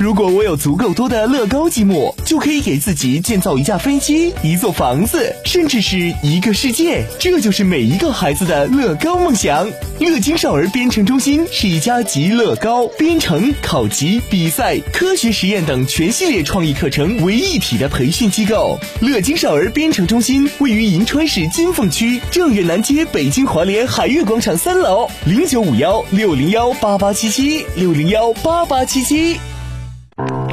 如果我有足够多的乐高积木，就可以给自己建造一架飞机、一座房子，甚至是一个世界。这就是每一个孩子的乐高梦想。乐金少儿编程中心是一家集乐高、编程、考级、比赛、科学实验等全系列创意课程为一体的培训机构。乐金少儿编程中心位于银川市金凤区正月南街北京华联海悦广场三楼，零九五幺六零幺八八七七六零幺八八七七。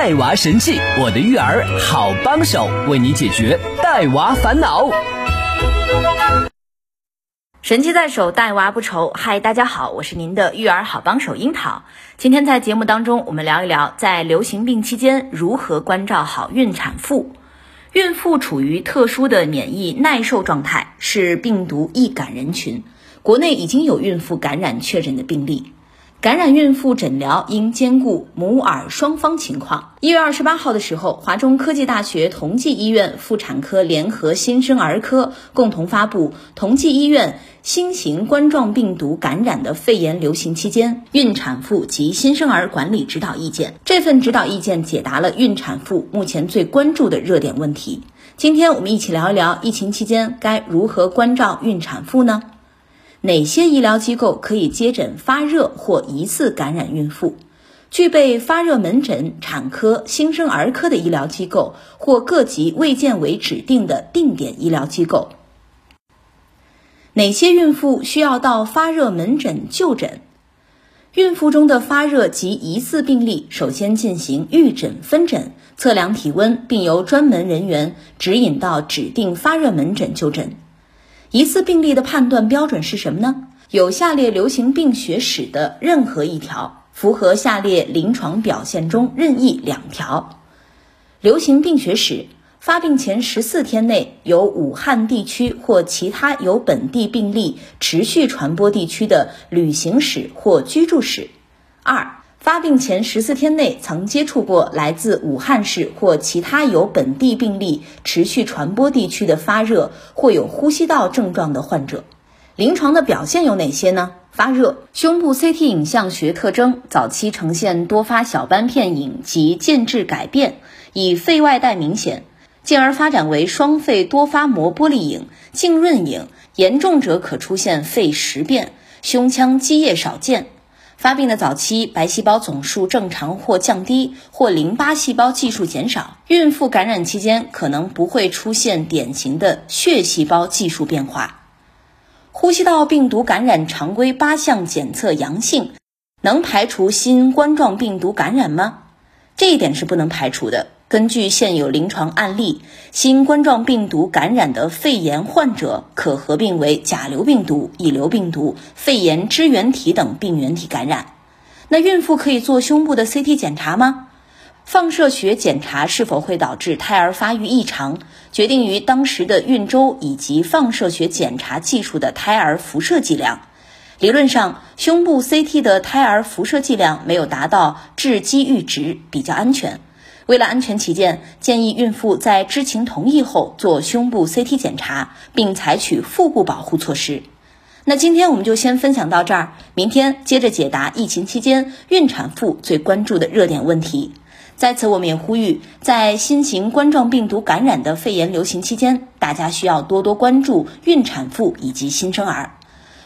带娃神器，我的育儿好帮手，为你解决带娃烦恼。神器在手，带娃不愁。嗨，大家好，我是您的育儿好帮手樱桃。今天在节目当中，我们聊一聊在流行病期间如何关照好孕产妇。孕妇处于特殊的免疫耐受状态，是病毒易感人群。国内已经有孕妇感染确诊的病例。感染孕妇诊疗应兼顾母儿双方情况。一月二十八号的时候，华中科技大学同济医院妇产科联合新生儿科共同发布同济医院新型冠状病毒感染的肺炎流行期间孕产妇及新生儿管理指导意见。这份指导意见解答了孕产妇目前最关注的热点问题。今天我们一起聊一聊疫情期间该如何关照孕产妇呢？哪些医疗机构可以接诊发热或疑似感染孕妇？具备发热门诊、产科、新生儿科的医疗机构或各级卫健委指定的定点医疗机构。哪些孕妇需要到发热门诊就诊？孕妇中的发热及疑似病例，首先进行预诊分诊，测量体温，并由专门人员指引到指定发热门诊就诊。疑似病例的判断标准是什么呢？有下列流行病学史的任何一条，符合下列临床表现中任意两条。流行病学史，发病前十四天内有武汉地区或其他有本地病例持续传播地区的旅行史或居住史。二。发病前十四天内曾接触过来自武汉市或其他有本地病例持续传播地区的发热或有呼吸道症状的患者，临床的表现有哪些呢？发热，胸部 CT 影像学特征早期呈现多发小斑片影及间质改变，以肺外带明显，进而发展为双肺多发膜玻璃影、浸润影，严重者可出现肺实变，胸腔积液少见。发病的早期，白细胞总数正常或降低，或淋巴细胞计数减少。孕妇感染期间可能不会出现典型的血细胞计数变化。呼吸道病毒感染常规八项检测阳性，能排除新冠状病毒感染吗？这一点是不能排除的。根据现有临床案例，新冠状病毒感染的肺炎患者可合并为甲流病毒、乙流病毒、肺炎支原体等病原体感染。那孕妇可以做胸部的 CT 检查吗？放射学检查是否会导致胎儿发育异常，决定于当时的孕周以及放射学检查技术的胎儿辐射剂量。理论上，胸部 CT 的胎儿辐射剂量没有达到致畸阈值，比较安全。为了安全起见，建议孕妇在知情同意后做胸部 CT 检查，并采取腹部保护措施。那今天我们就先分享到这儿，明天接着解答疫情期间孕产妇最关注的热点问题。在此，我们也呼吁，在新型冠状病毒感染的肺炎流行期间，大家需要多多关注孕产妇以及新生儿。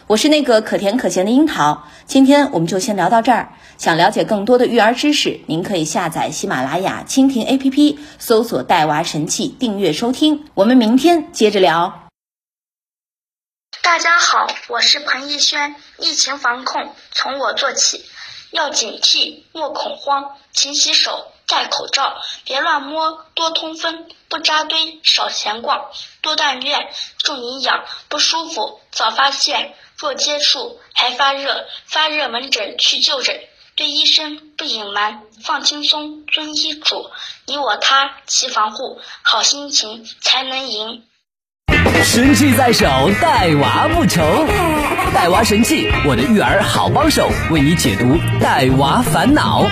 我是那个可甜可咸的樱桃，今天我们就先聊到这儿。想了解更多的育儿知识，您可以下载喜马拉雅、蜻蜓 APP，搜索“带娃神器”，订阅收听。我们明天接着聊。大家好，我是彭逸轩。疫情防控从我做起，要警惕，莫恐慌，勤洗手，戴口罩，别乱摸，多通风，不扎堆，少闲逛，多锻炼，重营养，不舒服早发现。若接触还发热，发热门诊去就诊，对医生不隐瞒，放轻松，遵医嘱，你我他齐防护，好心情才能赢。神器在手，带娃不愁。带娃神器，我的育儿好帮手，为你解读带娃烦恼。